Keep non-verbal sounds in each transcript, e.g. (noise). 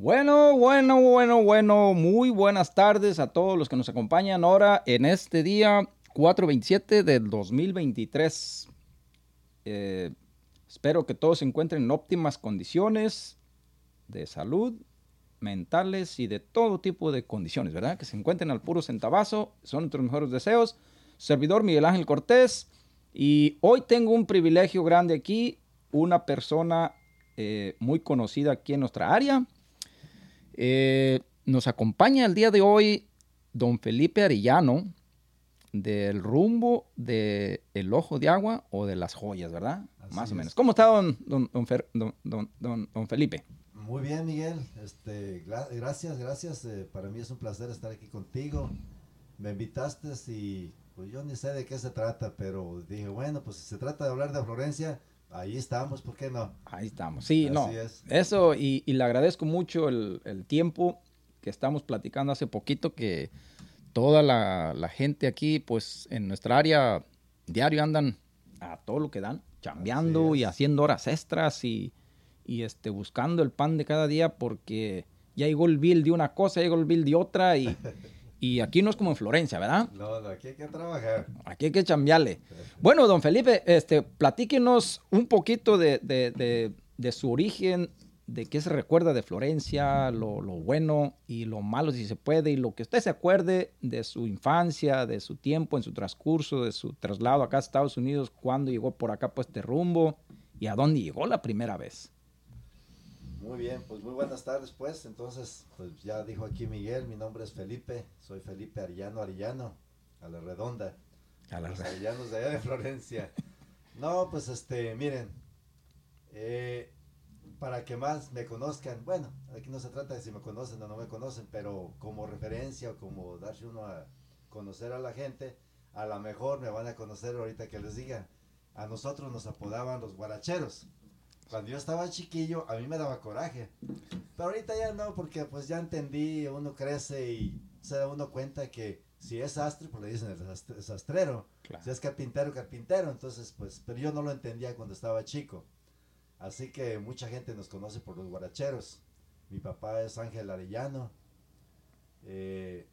Bueno, bueno, bueno, bueno, muy buenas tardes a todos los que nos acompañan ahora en este día 427 del 2023. Eh, espero que todos se encuentren en óptimas condiciones de salud, mentales y de todo tipo de condiciones, ¿verdad? Que se encuentren al puro centavazo, son nuestros mejores deseos. Servidor Miguel Ángel Cortés y hoy tengo un privilegio grande aquí, una persona eh, muy conocida aquí en nuestra área eh, nos acompaña el día de hoy don Felipe Arellano del rumbo de El Ojo de Agua o de las joyas, ¿verdad? Más o menos. ¿Cómo está don, don, Felipe? Muy bien, Miguel. Este, gracias, gracias. Eh, para mí es un placer estar aquí contigo. Me invitaste y pues yo ni sé de qué se trata, pero dije, bueno, pues si se trata de hablar de Florencia, Ahí estamos, ¿por qué no? Ahí estamos, sí, no. Eso, y, le agradezco mucho el, tiempo que estamos platicando hace poquito, que toda la, gente aquí, pues en nuestra área diario andan a todo lo que dan, chambeando y haciendo horas extras y, y, este, buscando el pan de cada día porque ya llegó el bill de una cosa, llegó el bill de otra y... (laughs) Y aquí no es como en Florencia, ¿verdad? No, no, aquí hay que trabajar. Aquí hay que chambearle. Bueno, don Felipe, este, platíquenos un poquito de, su origen, de qué se recuerda de Florencia, lo, bueno y lo malo si se puede, y lo que usted se acuerde de su infancia, de su tiempo en su transcurso, de su traslado acá a Estados Unidos, cuando llegó por acá por este rumbo y a dónde llegó la primera vez. Muy bien, pues muy buenas tardes pues. Entonces, pues ya dijo aquí Miguel, mi nombre es Felipe, soy Felipe Arillano Arillano, a la redonda. A la Los Arillanos de allá de Florencia. No, pues este, miren, eh, para que más me conozcan, bueno, aquí no se trata de si me conocen o no me conocen, pero como referencia o como darse uno a conocer a la gente, a lo mejor me van a conocer ahorita que les diga. A nosotros nos apodaban los guaracheros cuando yo estaba chiquillo, a mí me daba coraje. Pero ahorita ya no, porque pues ya entendí, uno crece y se da uno cuenta que si es sastre, pues le dicen el sastrero. Si es carpintero, carpintero. Entonces, pues, pero yo no lo entendía cuando estaba chico. Así que mucha gente nos conoce por los guaracheros. Mi papá es Ángel Arellano. Eh,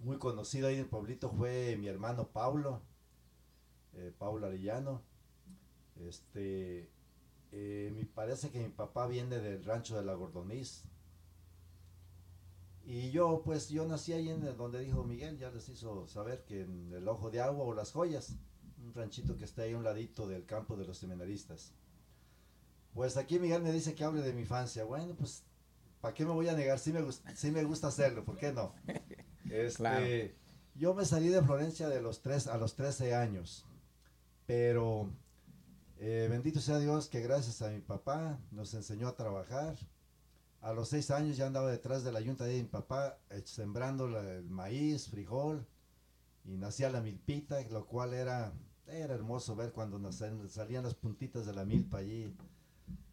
muy conocido ahí en el pueblito fue mi hermano Paulo. Eh, Paulo Arellano. Este, eh, me parece que mi papá viene del rancho de la Gordoniz. Y yo, pues, yo nací ahí en donde dijo Miguel, ya les hizo saber que en el Ojo de Agua o Las Joyas, un ranchito que está ahí a un ladito del campo de los seminaristas. Pues aquí Miguel me dice que hable de mi infancia. Bueno, pues, ¿para qué me voy a negar? Sí me, sí me gusta hacerlo, ¿por qué no? (laughs) Este, Yo me salí de Florencia de los tres, a los 13 años, pero eh, bendito sea Dios que gracias a mi papá nos enseñó a trabajar. A los seis años ya andaba detrás de la yunta de mi papá eh, sembrando el maíz, frijol y nacía la milpita, lo cual era, era hermoso ver cuando salían las puntitas de la milpa allí.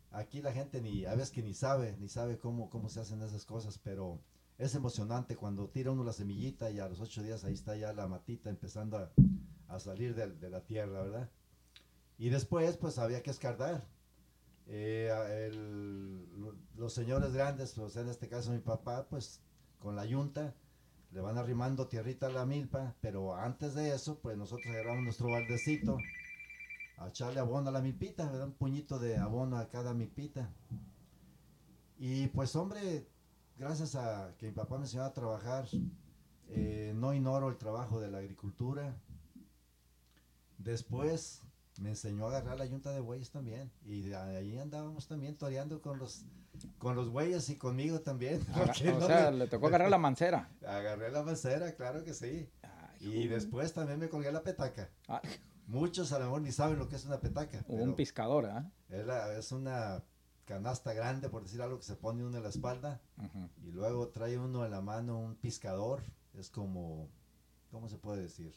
Aquí la gente ni, a veces que ni sabe, ni sabe cómo, cómo se hacen esas cosas, pero es emocionante cuando tira uno la semillita y a los ocho días ahí está ya la matita empezando a, salir de la tierra, ¿verdad? Y después, pues había que escardar. Eh, los señores grandes, pues en este caso mi papá, pues con la yunta, le van arrimando tierrita a la milpa, pero antes de eso, pues nosotros agarramos nuestro baldecito a echarle abono a la milpita, un puñito de abono a cada milpita. Y pues hombre, gracias a que mi papá me enseñó a trabajar, eh, no ignoro el trabajo de la agricultura. Después me enseñó a agarrar la yunta de bueyes también. Y ahí andábamos también toreando con los con los bueyes y conmigo también. (laughs) o sea, le tocó agarrar la mancera. Agarré la mancera, claro que sí. y después también me colgué la petaca. Muchos a lo mejor ni saben lo que es una petaca. Un pescador, ¿ah? Es, una canasta grande, por decir algo, que se pone uno en la espalda. Y luego trae uno en la mano un piscador. Es como, ¿cómo se puede decir?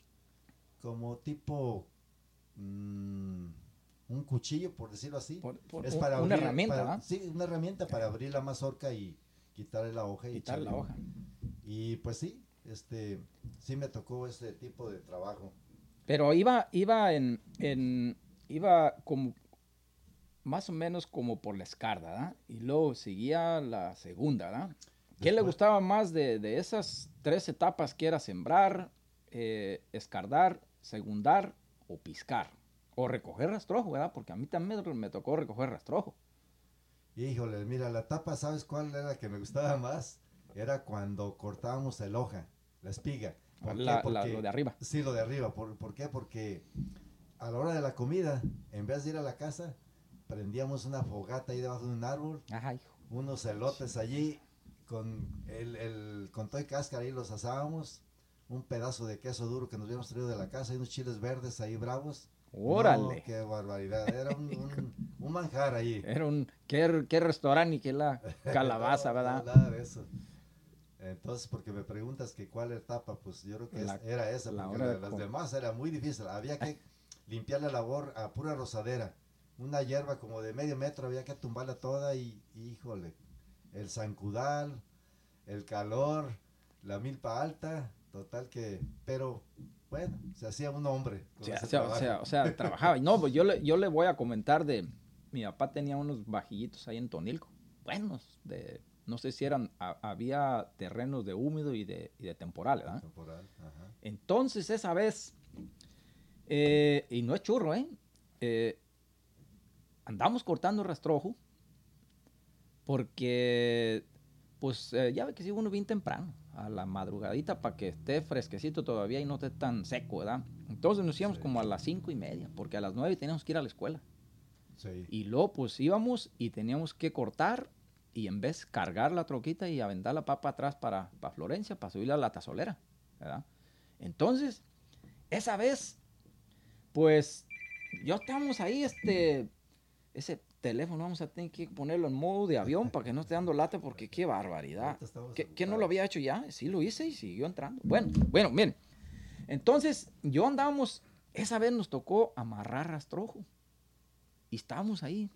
Como tipo Mm, un cuchillo, por decirlo así. es para una herramienta, Sí, una herramienta para abrir la mazorca y quitarle la hoja. Y la hoja. Y pues sí, este, sí me tocó ese tipo de trabajo. Pero iba, iba en, iba como, más o menos como por la escarda, ¿verdad? Y luego seguía la segunda, ¿verdad? ¿Qué le gustaba más de, de esas tres etapas que era sembrar, eh, escardar, segundar o piscar? O recoger rastrojo, ¿verdad? Porque a mí también me tocó recoger rastrojo. Híjole, mira, la tapa, ¿sabes cuál era la que me gustaba más? Era cuando cortábamos el hoja, la espiga. ¿Por qué? La- la- Porque- lo de arriba. Sí, lo de arriba. ¿Por, por qué? Porque a la hora de la comida, en vez de ir a la casa, prendíamos una fogata ahí debajo de un árbol, Ajá, hijo. unos elotes allí, con el, el con todo y cáscara ahí los asábamos, un pedazo de queso duro que nos habíamos traído de la casa y unos chiles verdes ahí bravos. Órale. No, qué barbaridad. Era un, un- un manjar ahí. (laughs) Era un... ¿Qué, qué restaurante y qué la calabaza, (laughs) No, ¿verdad? Nada de eso. Entonces, porque me preguntas que cuál etapa, pues yo creo que es- La- era esa, la porque de las demás era muy difícil. Había que (laughs) limpiar la labor a pura rosadera. Una hierba como de medio metro, había que tumbarla toda y, híjole, el zancudal, el calor, la milpa alta, total que, pero bueno, se hacía un hombre. O sea, ese o sea, o trabajo. sea, o sea, trabajaba. Y no, pues yo le, yo le voy a comentar de... Mi papá tenía unos vajillitos ahí en Tonilco. Buenos. De, no sé si eran... ha- había terrenos de húmedo y de, y de temporal, ¿verdad? Temporal, ajá. Entonces esa vez... eh, y no es churro, ¿eh? Eh, andamos cortando rastrojo. Porque... Pues eh, ya ve que si uno bien temprano, a la madrugadita, para que esté fresquecito todavía y no esté tan seco, ¿verdad? Entonces nos íbamos Sí. como a las cinco y media, porque a las nueve teníamos que ir a la escuela. Sí. Y luego pues íbamos y teníamos que cortar y en vez cargar la troquita y aventar la papa atrás para, para Florencia, para subirla a la tazolera, ¿verdad? Entonces, esa vez, pues, yo estábamos ahí, este, ese teléfono vamos a tener que ponerlo en modo de avión (laughs) para que no esté dando lata, porque qué barbaridad. ¿Qué, no lo había hecho ya? Sí lo hice y siguió entrando. Bueno, bueno, miren. Entonces, yo andábamos, esa vez nos tocó amarrar rastrojo. Y estábamos ahí.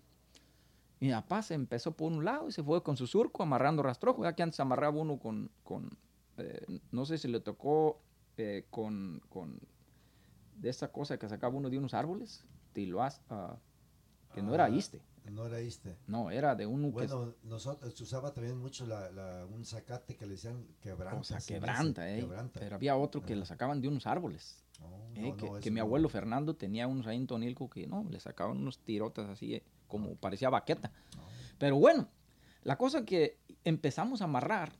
Mi papá se empezó por un lado y se fue con su surco amarrando rastrojo. Ya que antes amarraba uno con, con eh, no sé si le tocó eh, con, con de esa cosa que sacaba uno de unos árboles, ah, que no era Ah, iste, No era este. no, era de que Bueno, nosotros se usaba también mucho la, la- un zacate que le decían quebranta. o sea, quebranta, eh, quebranta. pero había otro que Ajá. la sacaban de unos árboles. Eh, no, que, no, que ese mi abuelo Fernando tenía unos ahí en Tonilco que no, le sacaban unos tirotas así, eh, como parecía baqueta. No. Pero bueno, la cosa que empezamos a amarrar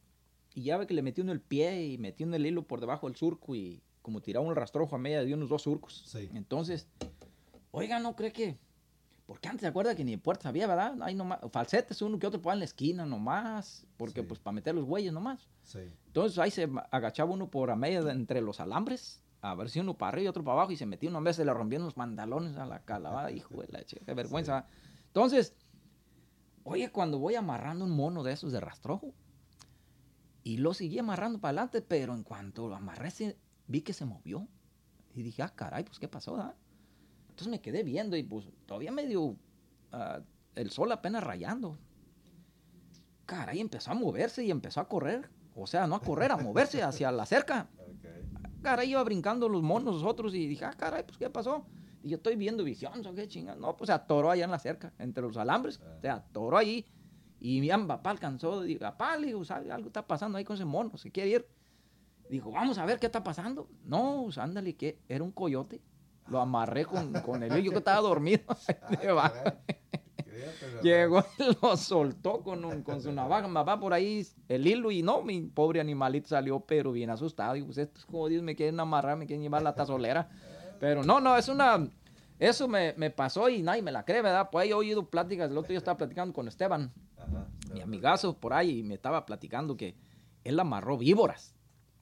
y ya ve que le metió uno el pie y metió uno el hilo por debajo del surco y como tiraba un rastrojo a media de unos dos surcos. Sí. Entonces, oiga, ¿no cree que? Porque antes se acuerda que ni puertas había, ¿verdad? Hay nomás, falsetes uno que otro ahí en la esquina nomás, porque Sí. pues para meter los güeyes nomás. Sí. Entonces ahí se agachaba uno por a media de entre los alambres, a ver si uno para arriba y otro para abajo, y se metía una vez, se le rompían los mandalones a la calabada, (laughs) hijo de la chica, qué vergüenza. Entonces, oye, cuando voy amarrando un mono de esos de rastrojo, y lo seguí amarrando para adelante, pero en cuanto lo amarré, vi que se movió. Y dije, ah, caray, pues qué pasó, da? Entonces me quedé viendo y pues todavía medio ah, el sol apenas rayando. Caray, empezó a moverse y empezó a correr. O sea, no a correr, a (laughs) moverse hacia la cerca. Ok. Caray, iba brincando los monos nosotros y dije, ah, caray, pues qué pasó. Y yo estoy viendo visión, ¿o qué chingada? No, pues se atoró allá en la cerca, entre los alambres. Ah. Se atoró allí. Y mi papá alcanzó, digo, papá, le digo, ¿sabe? algo está pasando ahí con ese mono, se quiere ir. Dijo, vamos a ver qué está pasando. No, pues, ándale, que era un coyote. Lo amarré con, (laughs) con el hilo, yo que estaba dormido. (laughs) Ah, (laughs) Llegó y lo soltó con, un- con su navaja, mi papá por ahí el hilo y no, mi pobre animalito salió pero bien asustado. Y pues estos jodidos me quieren amarrar, me quieren llevar la tazolera. Pero no, no, es una... Eso me, me pasó y nadie me la cree, ¿verdad? Pues ahí he oído pláticas, el otro día estaba platicando con Esteban, Ajá. mi amigazo por ahí, y me estaba platicando que él amarró víboras.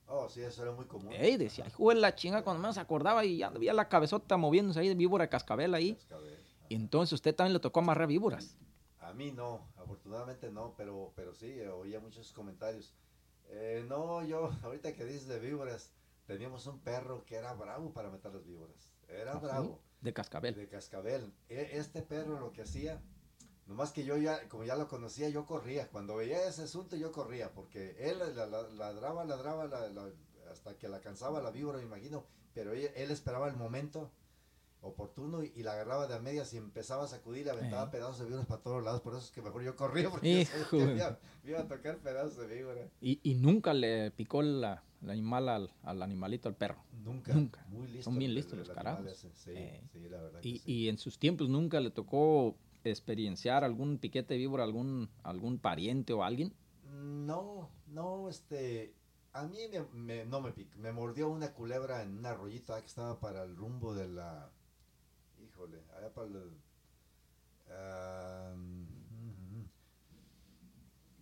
Oh, sí, eso era muy común. Ey, decía, hijo de la chinga, cuando menos se acordaba y ya veía la cabezota moviéndose ahí de víbora cascabel ahí. Cascabel. Y entonces usted también le tocó amarrar víboras. A mí no, afortunadamente no, pero, pero sí, eh, oía muchos comentarios. Eh, no, yo, ahorita que dices de víboras, teníamos un perro que era bravo para matar las víboras. Era ¿Ah, sí? bravo, De cascabel. de cascabel. E- este perro lo que hacía, nomás que yo ya, como ya lo conocía, yo corría. Cuando veía ese asunto, yo corría, porque él la- la- ladraba, ladraba, la- la- hasta que la cansaba la víbora, me imagino, pero él, él esperaba el momento. oportuno y, y la agarraba de a medias y empezaba a sacudir y aventaba Eh. pedazos de víboras para todos lados. Por eso es que mejor yo corría porque yo sabía que me iba, me iba a tocar pedazos de víbora. Y, y nunca le picó la, el animal al, al animalito, al perro. Nunca. Nunca. Muy listo. Son bien listos los carajos. Sí, Eh. sí, la verdad. que Y, sí. y en sus tiempos nunca le tocó experienciar algún piquete víbora, algún, algún pariente o alguien. No, no, este, a mí me, me- no me me mordió una culebra en un arroyito que estaba para el rumbo de la, híjole, allá para el,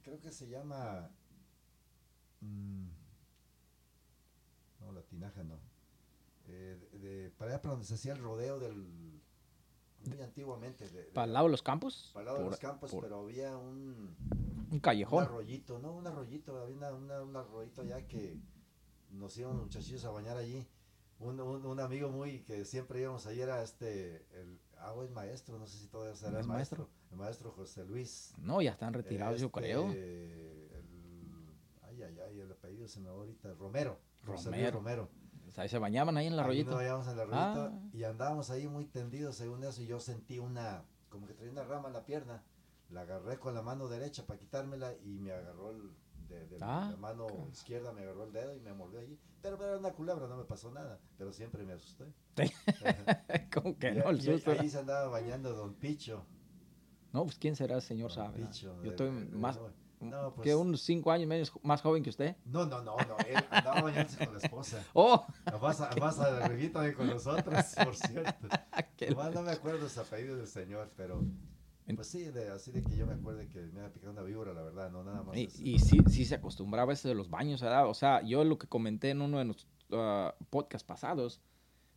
creo que se llama, mm, no, la tinaja no, eh, de- para allá para donde se hacía el rodeo del, muy antiguamente, de, de- ¿Para el lado de los campos? para el lado de los campos, por pero había un, Un un callejón. arroyito, no, un arroyito, había una, una- un arroyito allá que nos íbamos muchachillos a bañar allí. Un, un, un amigo muy que siempre íbamos allí era este, el agua es maestro, no sé si todavía será ¿Es el maestro? maestro, el maestro José Luis. No, ya están retirados, yo Este, creo. el- ay, ay, ay, el apellido se me va ahorita, Romero. José Luis Romero. Sea, ahí se bañaban ahí en el Ahí arroyito. nos bañábamos en el arroyito Ah. y andábamos ahí muy tendidos según eso y yo sentí una, como que traía una rama en la pierna. La agarré con la mano derecha para quitármela y me agarró el, de, de Ah, la mano izquierda, me agarró el dedo y me mordió allí. Pero era una culebra, no me pasó nada, pero siempre me asusté. (laughs) Como que Y- no, el susto. ahí se andaba bañando Don Picho. No, pues quién será el señor Don sabe. Yo de- estoy más, no, pues- que unos cinco años menos más joven que usted. No, no, no, no, él andaba bañándose con la esposa. (laughs) Oh, Vas a, vas a arribita con nosotros, por cierto. (laughs) qué- Nomás no me acuerdo su apellido del señor, pero pues sí, de, así de que yo me acuerde que me había picado una víbora, la verdad, no nada más. Y, y sí, sí se acostumbraba eso de los baños, ¿verdad? O sea, yo lo que comenté en uno de los ah, podcasts pasados,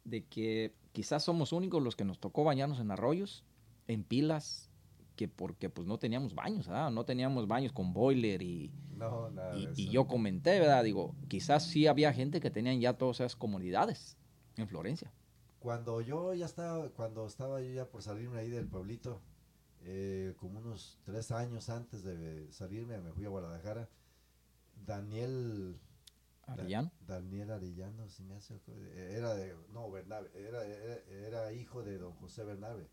de que quizás somos únicos los que nos tocó bañarnos en arroyos, en pilas, que porque pues no teníamos baños, ¿verdad? No teníamos baños con boiler y, no, nada y, yo comenté, ¿verdad? Digo, quizás sí había gente que tenían ya todas esas comunidades en Florencia. Cuando yo ya estaba, cuando estaba yo ya por salirme ahí del pueblito, eh, como unos tres años antes de salirme, me fui a Guadalajara. Daniel Arellano. Da- Daniel Arellano, si me hace, era de, no, Bernabe, era, era, era hijo de don José Bernabe.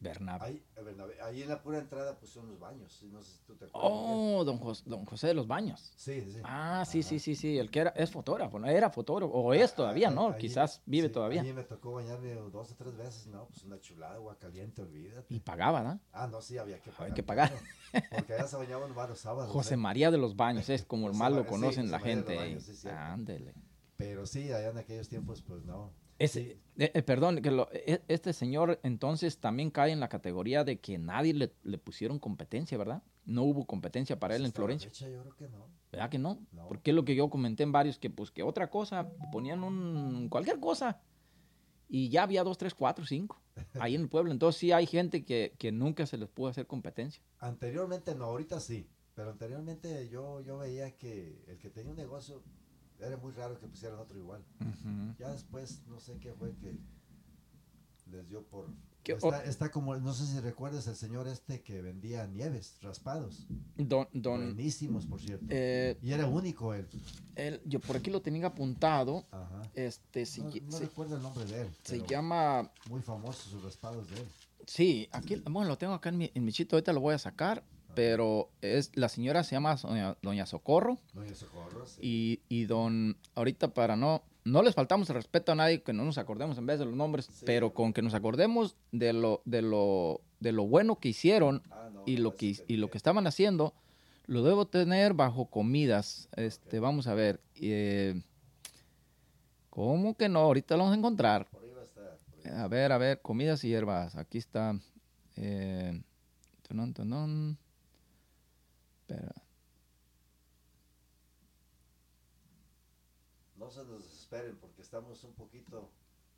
Bernabe. Ahí, eh, Bernabe, ahí en la pura entrada son los baños, no sé si tú te acuerdas. Oh, don José, don José de los Baños. Sí, sí. Ah, sí, sí, Ajá. sí, sí, el que era, es fotógrafo, ¿no? Era fotógrafo, o es todavía, Ah, ¿no? ahí- Quizás vive sí, todavía. Ahí me tocó bañarme dos o tres veces, no, pues una chulada, agua caliente, olvídate. Y pagaba, ¿no? Ah, no, sí, había que pagar. que pagar. claro, Porque allá se bañaban varios sábados. José ¿eh? María de los Baños, es como el José mal lo sí, conocen José la los gente. Baños, sí. Ándele. Pero sí, allá en aquellos tiempos, pues no. Ese, eh, eh, perdón, que lo- e- este señor entonces también cae en la categoría de que nadie le, le pusieron competencia, ¿verdad? No hubo competencia para él en Florencia. fecha yo creo que no. ¿Verdad que no? No. Porque es lo que yo comenté en varios, que pues que otra cosa, ponían un cualquier cosa y ya había dos, tres, cuatro, cinco (laughs) ahí en el pueblo. Entonces sí hay gente que, que nunca se les pudo hacer competencia. Anteriormente no, ahorita sí. Pero anteriormente yo, yo veía que el que tenía un negocio era muy raro que pusieran otro igual. Ya después, no sé qué fue que les dio por... ¿Qué Está, está como, no sé si recuerdas el señor este que vendía nieves, raspados. Don, don, Buenísimos, por cierto. eh, y era único él. él- yo por aquí lo tenía apuntado. Ajá. Este, se, no, no se- recuerdo el nombre de él. se llama Muy famosos sus raspados de él. Sí, aquí, bueno, lo tengo acá en mi, en mi chito, ahorita lo voy a sacar, pero es, la señora se llama doña, doña Socorro Doña Socorro, sí. y, y don, ahorita para no, no les faltamos el respeto a nadie que no nos acordemos en vez de los nombres, Sí. pero con que nos acordemos de lo, de lo, de lo bueno que hicieron Ah, no, y lo que, y lo que estaban haciendo, lo debo tener bajo comidas, este, vamos a ver, eh, ¿cómo que no? Ahorita lo vamos a encontrar. Por ahí va a estar. por ahí. A ver, a ver, comidas y hierbas. Aquí está. Eh, tunun, tunun. Espera. No se nos desesperen porque estamos un poquito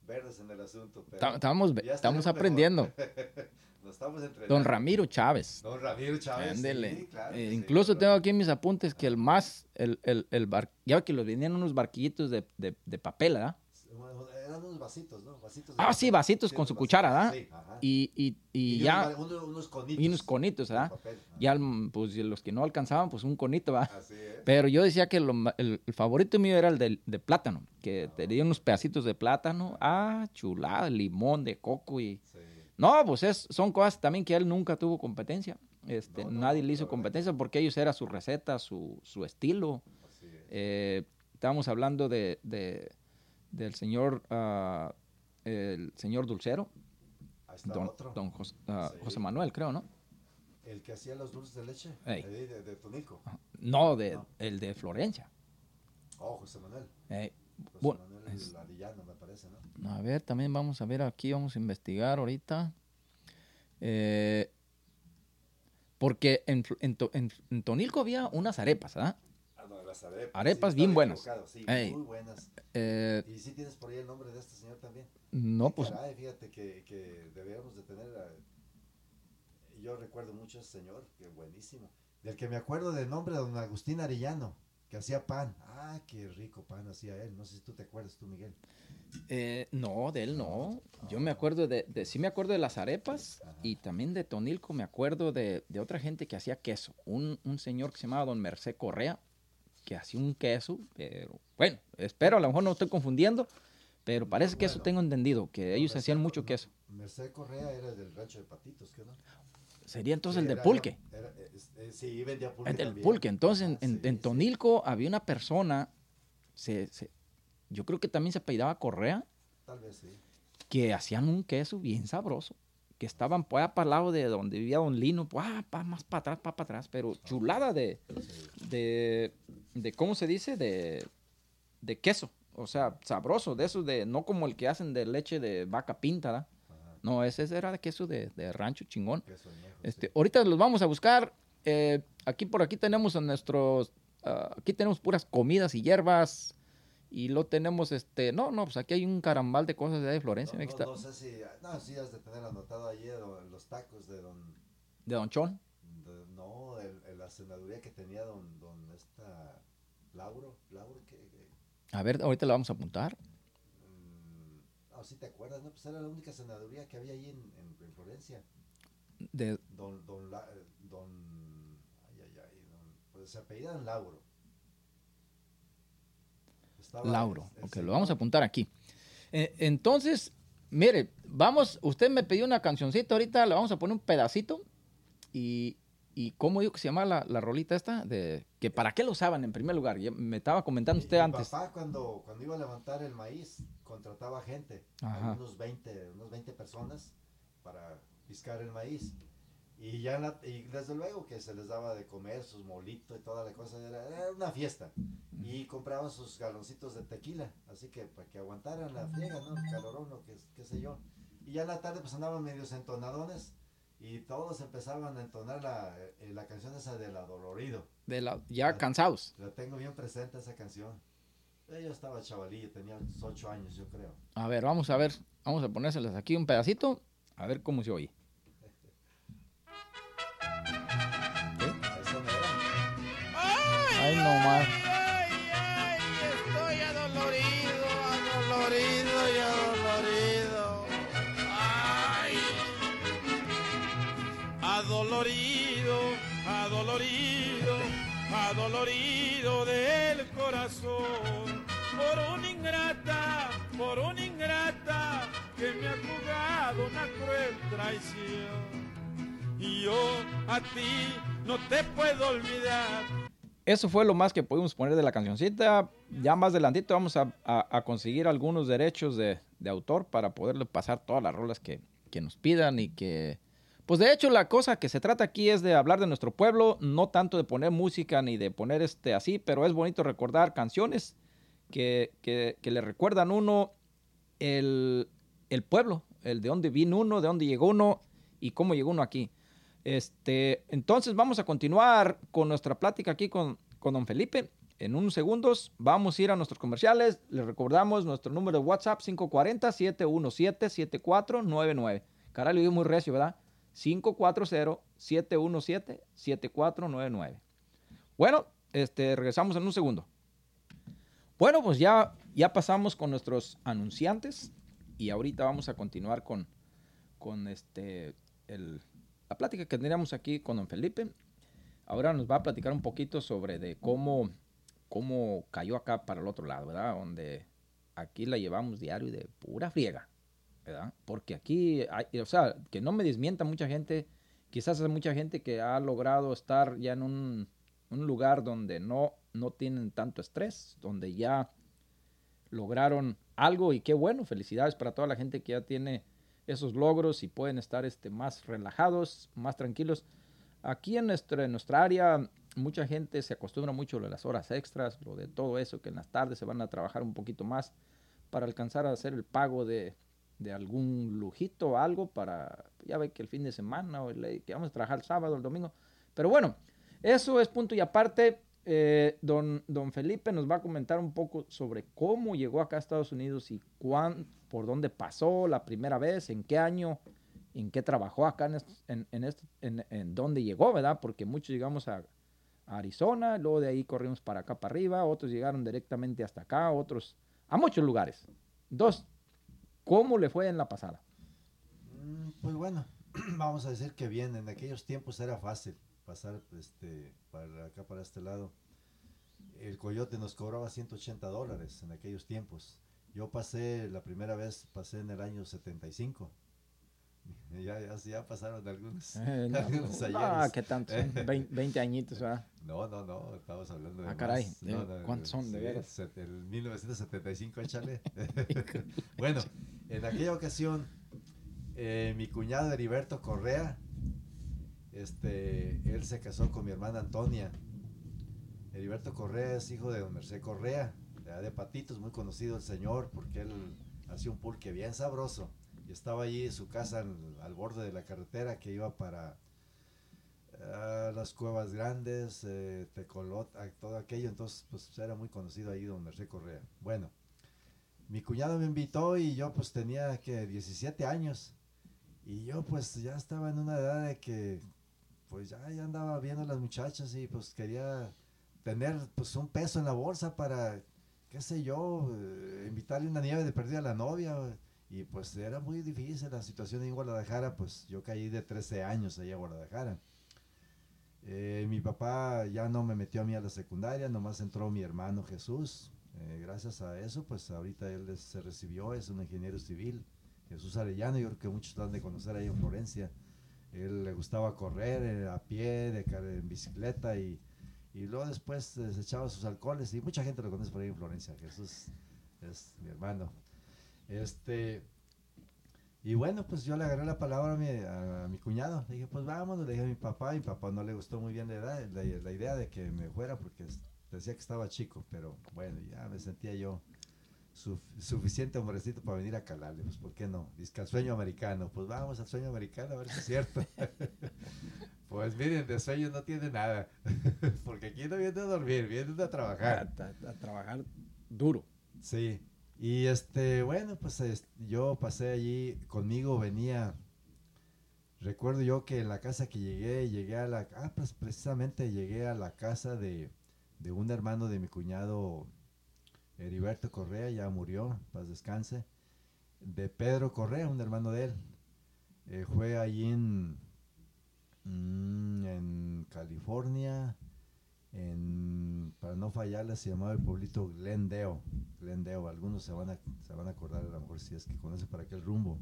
verdes en el asunto. Pero Ta- Estamos, estamos aprendiendo. mejor. (laughs) Nos estamos entrenando. Don Ramiro Chávez. Don Ramiro Chávez. Ándele. sí, claro Eh, sí, incluso tengo aquí en mis apuntes que el más, el, el, el bar, ya que los venían unos barquillitos de, de, de papel, ¿verdad? Bueno, Era eran unos vasitos, ¿no? Vasitos Ah, sí, vasitos con su cuchara, ¿verdad? Sí, ajá. Y, y, y Y ya, unos, unos- conitos. y unos conitos, ¿verdad? papel. Ya, pues los que no alcanzaban, pues un conito, ¿verdad? Así es. Pero yo decía que lo el, el favorito mío era el de, de plátano, que tenía unos pedacitos de plátano. Ah, chulada, limón, de coco y... Sí. No, pues es, son cosas también que él nunca tuvo competencia. Este, No, no, nadie la le hizo competencia porque ellos era su receta, su, su estilo. Así es. Eh, estábamos hablando de, de- del señor, ah, el señor Dulcero, Ahí está don, otro. don Jos- ah, Sí. José Manuel, creo, ¿no? El que hacía los dulces de leche. Ey. ahí De, de Tonico. No, de, No. el de Florencia. Oh, José Manuel. Eh, José bueno, Manuel es- Arillano, me parece, ¿no? A ver, también vamos a ver aquí, vamos a investigar ahorita. Eh, porque en, en en- en Tonilco había unas arepas, ¿ah? Ah, no, las arepas. Arepas sí, bien buenas. Sí, Ey. muy buenas. Eh, ¿Y si tienes por ahí el nombre de este señor también? no, pues caray, fíjate que, que deberíamos de tener... a- Yo recuerdo mucho a ese señor, que buenísimo. Del que me acuerdo del nombre, don Agustín Arellano, que hacía pan. Ah, qué rico pan hacía él. No sé si tú te acuerdas tú, Miguel. eh, no, de él no. Yo me acuerdo de, de- sí me acuerdo de las arepas Ajá. y también de Tonilco me acuerdo de, de otra gente que hacía queso. Un, un señor que se llamaba don Merced Correa, que hacía un queso, pero bueno, espero, a lo mejor no estoy confundiendo, pero parece que eso tengo entendido, que ellos Merced hacían mucho queso. Merced Correa era del rancho de Patitos, ¿qué no? Sería entonces Sí, el de era- pulque. era- es- es- sí, vendía pulque El del pulque. Entonces, en, Ah, en- sí, en. Tonilco había una persona, se, se- yo creo que también se apellidaba Correa, Tal vez sí. que hacían un queso bien sabroso. Que estaban pues, para el lado de donde vivía Don Lino, pues, ah, pa- más para atrás, para atrás, pero chulada de, de, de, ¿cómo se dice? De, de queso. O sea, sabroso, de esos de, no como el que hacen de leche de vaca pinta, ¿verdad? Ajá, No, ese era de queso de, de rancho chingón. queso Este, sí. Ahorita los vamos a buscar. eh, aquí por aquí tenemos a nuestros. ah, aquí tenemos puras comidas y hierbas. Y lo tenemos, este. No, no, pues aquí hay un carambal de cosas de, ahí Florencia. No, no, está, no sé si... No, sí has de tener anotado don- los tacos de don... De Don Chón. de- no, el, el- la senaduría que tenía don, don esta... Lauro, Lauro, que... A ver, ahorita lo vamos a apuntar. mm, no, si te acuerdas, ¿no? Pues era la única senaduría que había allí en, en- en Florencia. De Don, don, La- eh, don... Ay, ay, ay, don, pues se apellidan Lauro. Lauro. el Ok, lo vamos a apuntar aquí. Eh, entonces, mire, vamos. Usted me pidió una cancioncita ahorita. Le vamos a poner un pedacito. Y. ¿Y cómo digo que se llama la, la rolita esta? De, que ¿Para qué lo usaban en primer lugar? Ya me estaba comentando Mi- usted mi antes. papá cuando, cuando iba a levantar el maíz contrataba gente, unos 20, unos 20 personas para piscar el maíz. Y ya la- y desde luego que se les daba de comer sus molitos y toda la cosa, era, era una fiesta. Y compraban sus galoncitos de tequila, así que para que aguantaran la friega, ¿no? El calorón o qué, qué sé yo. Y ya en la tarde pues andaban medios entonadones y todos empezaban a entonar la, eh, la canción esa de la Dolorido. De la, ya cansados. La tengo bien presente esa canción. Yo estaba chavalillo, tenía 8 años, yo creo. A ver, vamos a ver. Vamos a ponérselas aquí un pedacito. A ver cómo se oye. Ay, no más. Ay, estoy adolorido, adolorido y adolorido. Ay, adolorido, adolorido, adolorido del corazón. Por una ingrata, por una ingrata que me ha jugado una cruel traición. Y yo a ti no te puedo olvidar. Eso fue lo más que pudimos poner de la cancioncita. Ya más adelantito vamos a, conseguir algunos derechos de, autor para poderle pasar todas las rolas que, que nos pidan y que... Pues de hecho la cosa que se trata aquí es de hablar de nuestro pueblo, no tanto de poner música ni de poner este así, pero es bonito recordar canciones que, que, que le recuerdan uno el, el pueblo, el de dónde vino uno, de dónde llegó uno y cómo llegó uno aquí. Este, entonces vamos a continuar con nuestra plática aquí con, con don Felipe. En unos segundos vamos a ir a nuestros comerciales. Les recordamos nuestro número de WhatsApp 540-717-7499. Caray, lo digo muy recio, ¿verdad? 540-717-7499. Bueno, este, regresamos en un segundo. Bueno, pues ya Ya pasamos con nuestros anunciantes y ahorita vamos a continuar con, con este, el, la plática que teníamos aquí con don Felipe. Ahora nos va a platicar un poquito sobre de cómo, cómo cayó acá para el otro lado, ¿verdad? Donde aquí la llevamos diario de pura friega, ¿verdad? Porque aquí, hay, o sea, que no me desmienta mucha gente, quizás hay mucha gente que ha logrado estar ya en un, un lugar donde no, no tienen tanto estrés, donde ya lograron algo y qué bueno, felicidades para toda la gente que ya tiene esos logros y pueden estar este, más relajados, más tranquilos. Aquí en nuestra, en nuestra área mucha gente se acostumbra mucho a las horas extras, lo de todo eso, que en las tardes se van a trabajar un poquito más para alcanzar a hacer el pago de, de algún lujito o algo para, ya ve que el fin de semana o el, que vamos a trabajar el sábado, el domingo. Pero bueno, eso es punto y aparte. Eh, don, don Felipe nos va a comentar un poco sobre cómo llegó acá a Estados Unidos y cuán, por dónde pasó la primera vez, en qué año, en qué trabajó acá, en, en, en, en, en dónde llegó, ¿verdad? Porque muchos llegamos a, a, Arizona, luego de ahí corrimos para acá, para arriba, otros llegaron directamente hasta acá, otros a muchos lugares. Dos, ¿cómo le fue en la pasada? Mm, Pues bueno, (clears throat) vamos a decir que bien, en aquellos tiempos era fácil pasar este, para acá, para este lado. El coyote nos cobraba 180 dólares en aquellos tiempos. Yo pasé, la primera vez pasé en el año 75. (laughs) Ya, ya, ya pasaron algunos, Eh, no, (laughs) algunos ah. ¿qué tanto? Son (laughs) 20, 20 añitos, ¿verdad? No, no, no, estamos hablando de Ah, caray, más. de- No, no, ¿cuántos son, de veras? El 1975, échale. bueno, en aquella ocasión, eh, mi cuñado Heriberto Correa, este, él se casó con mi hermana Antonia. Heriberto Correa es hijo de don Merced Correa, de, de Patitos, muy conocido el señor, porque él hacía un pulque bien sabroso. Y estaba allí en su casa al, al borde de la carretera que iba para ah, las cuevas grandes, eh, Tecolot, ah, todo aquello. Entonces, pues era muy conocido ahí don Merced Correa. Bueno, mi cuñado me invitó y yo pues tenía que 17 años. Y yo pues ya estaba en una edad de que pues ya, ya andaba viendo a las muchachas y pues quería tener pues un peso en la bolsa para, qué sé yo, eh, invitarle una nieve de perdida a la novia. Y pues era muy difícil la situación en Guadalajara, pues yo caí de 13 años allá a Guadalajara. Eh, mi papá ya no me metió a mí a la secundaria, nomás entró mi hermano Jesús. Eh, gracias a eso, pues ahorita él se recibió, es un ingeniero civil. Jesús Arellano, yo creo que muchos lo han de conocer ahí en Florencia. Él le gustaba correr eh, a pie, de, en bicicleta y, y luego después eh, se echaba sus alcoholes y mucha gente lo conoce por ahí en Florencia. Jesús es mi hermano. Este, y bueno, pues yo le agarré la palabra a mi, a mi cuñado. Le dije, pues vámonos, le dije a mi papá. Mi papá no le gustó muy bien la idea, la, idea de que me fuera porque decía que estaba chico, pero bueno, ya me sentía yo suf- suficiente hombrecito para venir a calarle, pues ¿por qué no? Dice que al sueño americano, pues vamos al sueño americano a ver si es cierto. (laughs) pues miren, de sueño no tiene nada, (laughs) porque aquí no viene a dormir, viene a trabajar. a- a trabajar duro. Sí, y este, bueno, pues es- yo pasé allí, conmigo venía, recuerdo yo que en la casa que llegué, llegué a la, ah, pues precisamente llegué a la casa de, de un hermano de mi cuñado Heriberto Correa, ya murió, paz descanse, de Pedro Correa, un hermano de él. Eh, fue allí en, mm, en California, en, para no fallarle, se llamaba el pueblito Glendale. Glendale, algunos se van, a, se van a acordar a lo mejor si es que conocen para aquel rumbo.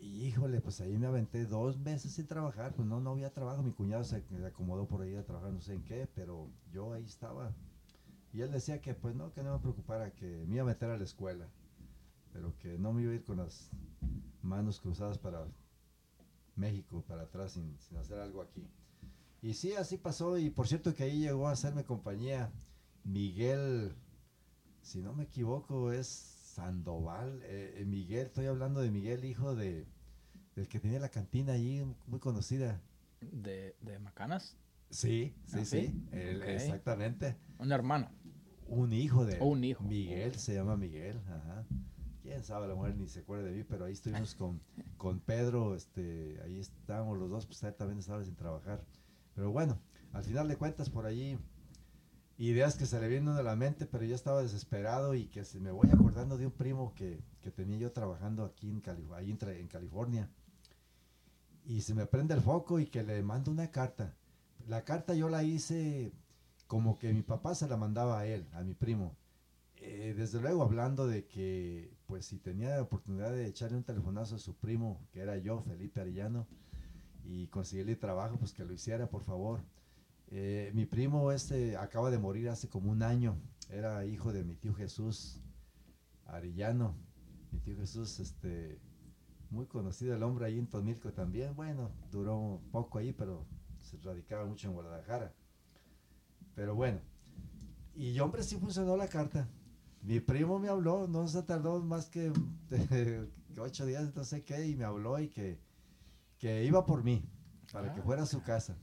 Y híjole, pues ahí me aventé dos meses sin trabajar, pues no, no había trabajo, mi cuñado se acomodó por ahí a trabajar no sé en qué, pero yo ahí estaba. Y él decía que pues no, que no me preocupara, que me iba a meter a la escuela, pero que no me iba a ir con las manos cruzadas para México, para atrás, sin, sin hacer algo aquí. Y sí, así pasó, y por cierto que ahí llegó a hacerme compañía Miguel, si no me equivoco, es Sandoval. eh, eh, Miguel, estoy hablando de Miguel, hijo de del que tenía la cantina allí, muy conocida. De, de Macanas, Sí, sí, ¿Ah, sí, sí? él, Ok. exactamente. un hermano. Un hijo de un hijo. Miguel, se llama Miguel, ajá. Quién sabe, a lo mejor ni se acuerda de mí, pero ahí estuvimos con, con Pedro, este, ahí estábamos los dos, pues él también estaba sin trabajar. Pero bueno, al final de cuentas por allí ideas que se le vienen a la mente, pero yo estaba desesperado y que se me voy acordando de un primo que, que tenía yo trabajando aquí en, Cali- ahí en California. Y se me prende el foco y que le mando una carta. La carta yo la hice como que mi papá se la mandaba a él, a mi primo. Eh, desde luego hablando de que, pues si tenía la oportunidad de echarle un telefonazo a su primo, que era yo, Felipe Arellano, y conseguirle trabajo, pues que lo hiciera, por favor. Eh, mi primo este acaba de morir hace como un año. Era hijo de mi tío Jesús Arellano. Mi tío Jesús, este, muy conocido el hombre ahí en Tonilco también. Bueno, duró poco ahí, pero se radicaba mucho en Guadalajara. Pero bueno, y hombre sí funcionó la carta. Mi primo me habló, no se tardó más que, (laughs) que ocho días, no sé qué, y me habló y que, que iba por mí, para que Ah, fuera a su casa.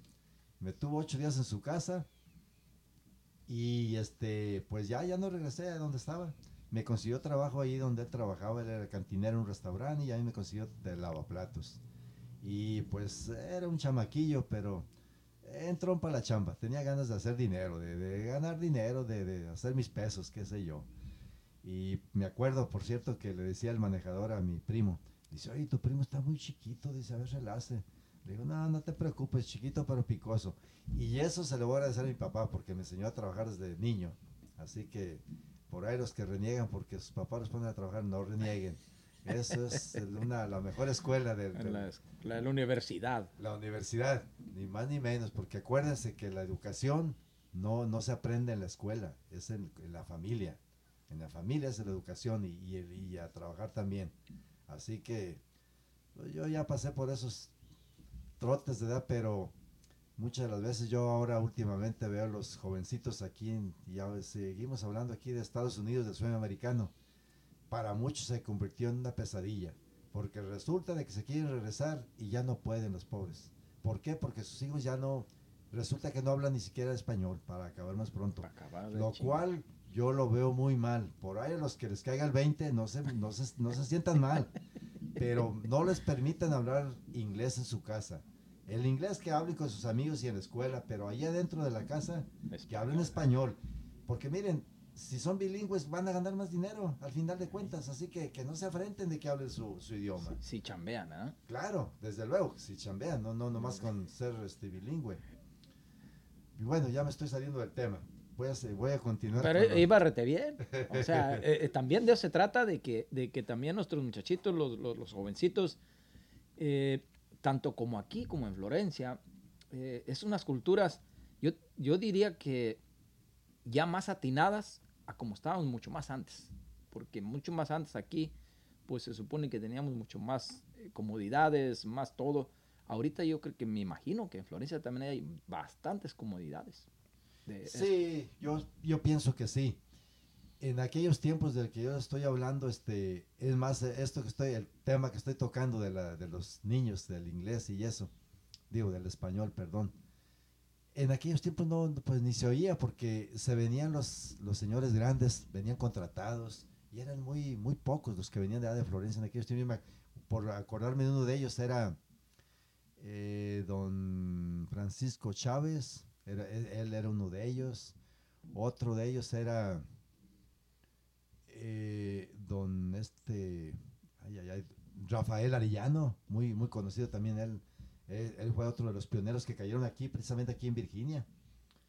Me tuvo ocho días en su casa y este, pues ya, ya no regresé a donde estaba. Me consiguió trabajo ahí donde él trabajaba, él era cantinero en un restaurante y ahí me consiguió de lavaplatos. Y pues era un chamaquillo, pero entró para la chamba. Tenía ganas de hacer dinero, de, ganar dinero, de, hacer mis pesos, qué sé yo. Y me acuerdo, por cierto, que le decía el manejador a mi primo, dice, oye, tu primo está muy chiquito, dice, a ver, relace. Le digo, no, no te preocupes, chiquito pero picoso. Y eso se lo voy a agradecer a mi papá, porque me enseñó a trabajar desde niño. Así que, por ahí los que reniegan porque sus papás los ponen a trabajar, no renieguen. Eso es una, la mejor escuela del- la, es- la- la universidad. la universidad, ni más ni menos, porque acuérdense que la educación no, no se aprende en la escuela, es en, en la familia. En la familia es la educación y, y a trabajar también. Así que pues, yo ya pasé por esos trotes de edad, pero muchas de las veces yo ahora últimamente veo a los jovencitos aquí, en- y ya seguimos hablando aquí de Estados Unidos, del sueño americano. Para muchos se convirtió en una pesadilla, porque resulta de que se quieren regresar y ya no pueden los pobres. ¿Por qué? Porque sus hijos ya no, resulta que no hablan ni siquiera español, para acabar más pronto. Acabar Lo chingar. cual yo lo veo muy mal. Por ahí a los que les caiga el 20 no se, no se, no se sientan mal, pero no les permitan hablar inglés en su casa. El inglés que hablen con sus amigos y en la escuela, pero allá dentro de la casa que hablen español. Porque miren, si son bilingües van a ganar más dinero al final de cuentas, así que que no se afrenten de que hablen su, su idioma. Si, si chambean, ¿ah? Claro, desde luego, si chambean, no, no nomás con ser este, bilingüe. Y bueno, ya me estoy saliendo del tema. Voy a, voy a continuar. Pero con iba rete bien. (laughs) O sea, eh, eh, también de eso se trata, de que, de que también nuestros muchachitos, los, los, los jovencitos, eh, tanto como aquí como en Florencia, eh, es unas culturas, yo, yo diría que ya más atinadas a como estábamos mucho más antes. Porque mucho más antes aquí, pues se supone que teníamos mucho más eh, comodidades, más todo. Ahorita yo creo que me imagino que en Florencia también hay bastantes comodidades. De- Sí, yo, yo pienso que sí. En aquellos tiempos del que yo estoy hablando, este, es más esto que estoy, el tema que estoy tocando de, la, de los niños, del inglés y eso, digo, del español, perdón. En aquellos tiempos no, pues ni se oía porque se venían los, los señores grandes, venían contratados y eran muy, muy pocos los que venían de, de Florencia en aquellos tiempos. Por acordarme de uno de ellos era eh, don Francisco Chávez, era, él, era uno de ellos. Otro de ellos era eh, don este, Rafael Arellano, muy, muy conocido también él. Él, él fue otro de los pioneros que cayeron aquí, precisamente aquí en Virginia,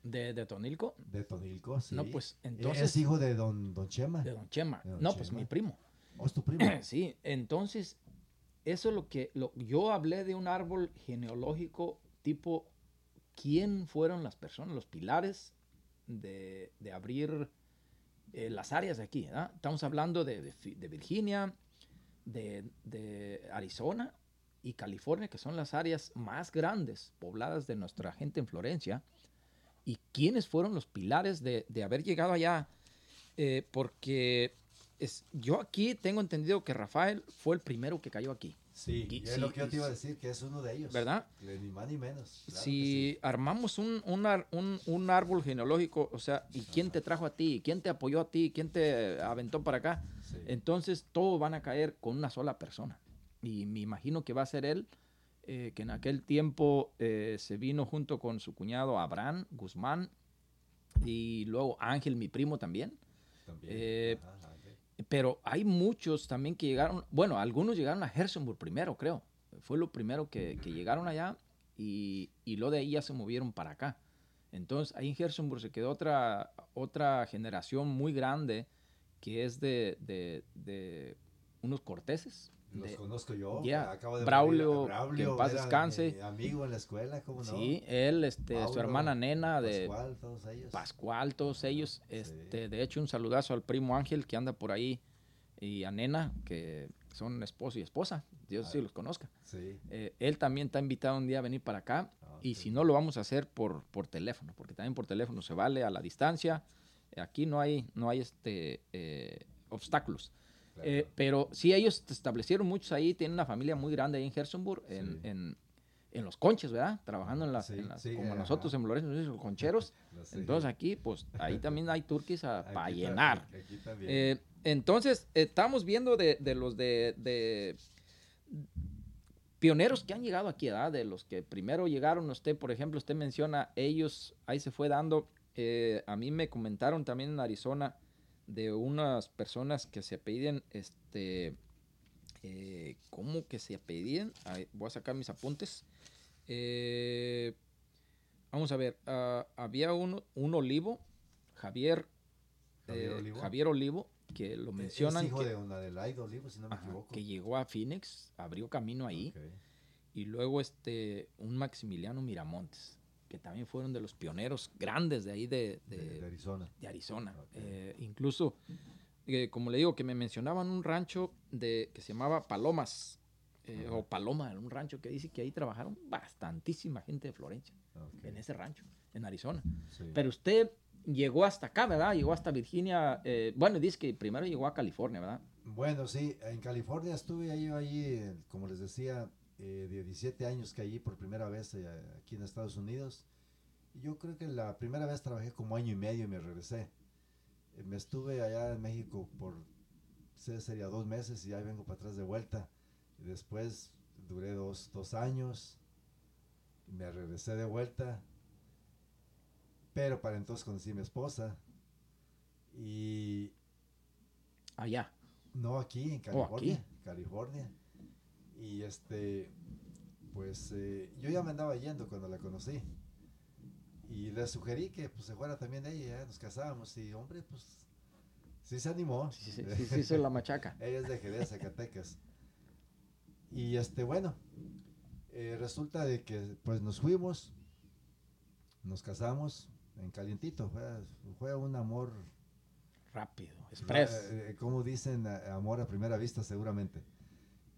de, de Tonilco. de Tonilco. sí. No, pues entonces. es hijo de don, don Chema. de Don Chema. de don no, pues mi primo. ¿O es tu primo? (clears throat) sí, entonces, eso es lo que. Lo, yo hablé de un árbol genealógico tipo. ¿Quién fueron las personas, los pilares de, de abrir eh, las áreas de aquí? ¿verdad? Estamos hablando de, de Virginia, de, de Arizona y California, que son las áreas más grandes pobladas de nuestra gente en Florencia. ¿Y quiénes fueron los pilares de, de haber llegado allá? Eh, porque es, yo aquí tengo entendido que Rafael fue el primero que cayó aquí. Sí, Y- es sí, lo que yo te iba a decir, que es uno de ellos. ¿Verdad? Le- Ni más ni menos. claro que si sí. armamos un, un un- un árbol genealógico, o sea, ¿y quién te trajo a ti? ¿Quién te apoyó a ti? ¿Quién te aventó para acá? Sí. Entonces todos van a caer con una sola persona. Y me imagino que va a ser él, eh, que en aquel tiempo eh, se vino junto con su cuñado Abraham Guzmán Y luego Ángel, mi primo también. También. Eh, Ajá. Pero hay muchos también que llegaron, bueno, algunos llegaron a Harrisonburg primero, creo. Fue lo primero que, que llegaron allá y, y lo de ahí ya se movieron para acá. Entonces ahí en Harrisonburg se quedó otra, otra generación muy grande que es de, de, de unos corteses. Los de- conozco yo. ya, Acabo de Braulio, morir que en paz descanse. mi amigo en la escuela, ¿cómo no? Sí, él, este, su hermana Nena de Pascual, todos ellos. Pascual, todos ellos. Este, De hecho, un saludazo al primo Ángel que anda por ahí y a Nena, que son esposo y esposa. Dios sí los conozca. Sí. Eh, él también está invitado un día a venir para acá. Ah, y si no, lo vamos a hacer por, por teléfono, porque también por teléfono se vale a la distancia. Aquí no hay, no hay este, eh, obstáculos. Claro. Eh, pero sí, ellos se establecieron muchos ahí, tienen una familia muy grande ahí en Hersonburg, en, Sí. en, en los conches, ¿verdad? Trabajando en las, Sí, en las- sí, como ajá. nosotros en Lorenzo, los concheros. (laughs) Entonces aquí, pues ahí también hay turquís para llenar. Aquí también. Eh, entonces, estamos viendo de, de los de, de pioneros que han llegado aquí, ¿verdad? De los que primero llegaron, usted, por ejemplo, usted menciona, ellos, ahí se fue dando. eh, a mí me comentaron también en Arizona de unas personas que se apelliden, este, eh, ¿cómo que se apelliden? Voy a sacar mis apuntes. Eh, vamos a ver, ah, había uno, un olivo, Javier, Javier eh, Olivo. Javier Olivo, que lo Es mencionan hijo que, de una de Laida Olivo, si no me ajá, equivoco. que llegó a Phoenix, abrió camino ahí, y luego este, un Maximiliano Miramontes, que también fueron de los pioneros grandes de ahí de, De, Arizona. de Arizona. Eh, incluso, eh, como le digo, que me mencionaban un rancho de, que se llamaba Palomas, eh, o Paloma, un rancho que dice que ahí trabajaron bastantísima gente de Florencia, en ese rancho, en Arizona. Sí. Pero usted llegó hasta acá, ¿verdad? Llegó hasta Virginia. eh, bueno, dice que primero llegó a California, ¿verdad? Bueno, sí, en California estuve ahí, allí, como les decía, eh, de 17 años que allí por primera vez eh, aquí en Estados Unidos. Yo creo que la primera vez trabajé como año y medio y me regresé. Eh, me estuve allá en México por, sé, sería dos meses y ahí vengo para atrás de vuelta. Y después duré dos, dos años y me regresé de vuelta. Pero para entonces conocí a mi esposa. Y Allá. no, aquí, en Oh, California. aquí. California. Y este, pues eh, yo ya me andaba yendo cuando la conocí. Y le sugerí que pues se fuera también ella, nos casábamos. Y hombre, pues sí se animó. Sí, sí, sí, sí, sí, la machaca. (laughs) Ella es de Jerez, Zacatecas. Y este, bueno, eh, resulta de que pues nos fuimos, nos casamos en calientito. Fue, fue un amor Rápido, express. eh, eh, como dicen, amor a primera vista seguramente.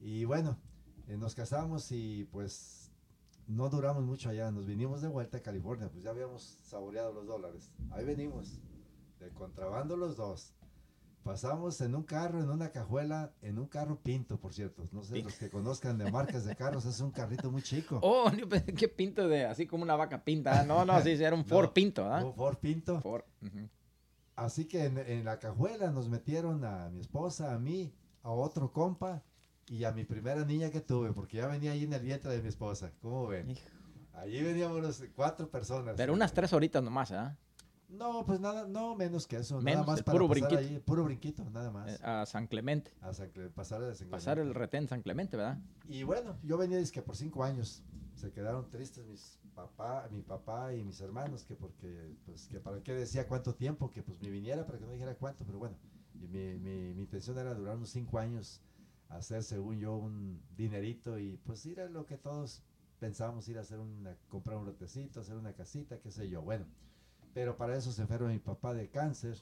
Y bueno, eh, nos casamos y pues no duramos mucho allá, nos vinimos de vuelta a California, pues ya habíamos saboreado los dólares. Ahí venimos, de contrabando los dos. Pasamos en un carro, en una cajuela, en un carro pinto, por cierto. No sé, los que conozcan de marcas de carros, es un carrito muy chico. (laughs) Oh, yo pensé que pinto de así como una vaca pinta. No, no, sí, era un (laughs) Ford No, pinto, ¿verdad? Un Ford Pinto. Ford. Así que en, en la cajuela nos metieron a mi esposa, a mí, a otro compa y a mi primera niña que tuve, porque ya venía ahí en el vientre de mi esposa. ¿Cómo ven? Hijo. Allí veníamos cuatro personas. Pero unas tres horitas nomás, ¿verdad? No, pues nada, no menos que eso. Menos, nada más el para puro pasar brinquito. ahí, puro brinquito, nada más. Eh, A San Clemente. A San Cle- pasar, a San Pasar el Clemente. retén San Clemente, ¿verdad? Y bueno, yo venía que por cinco años. Se quedaron tristes mis papá, mi papá y mis hermanos, que porque, pues, que para qué decía cuánto tiempo, que pues me viniera para que no dijera cuánto, pero bueno, y mi, mi, mi intención era durar unos cinco años, hacer según yo un dinerito y pues ir a lo que todos pensábamos, ir a hacer una, comprar un lotecito, hacer una casita, qué sé yo, bueno, pero para eso se enferma mi papá de cáncer,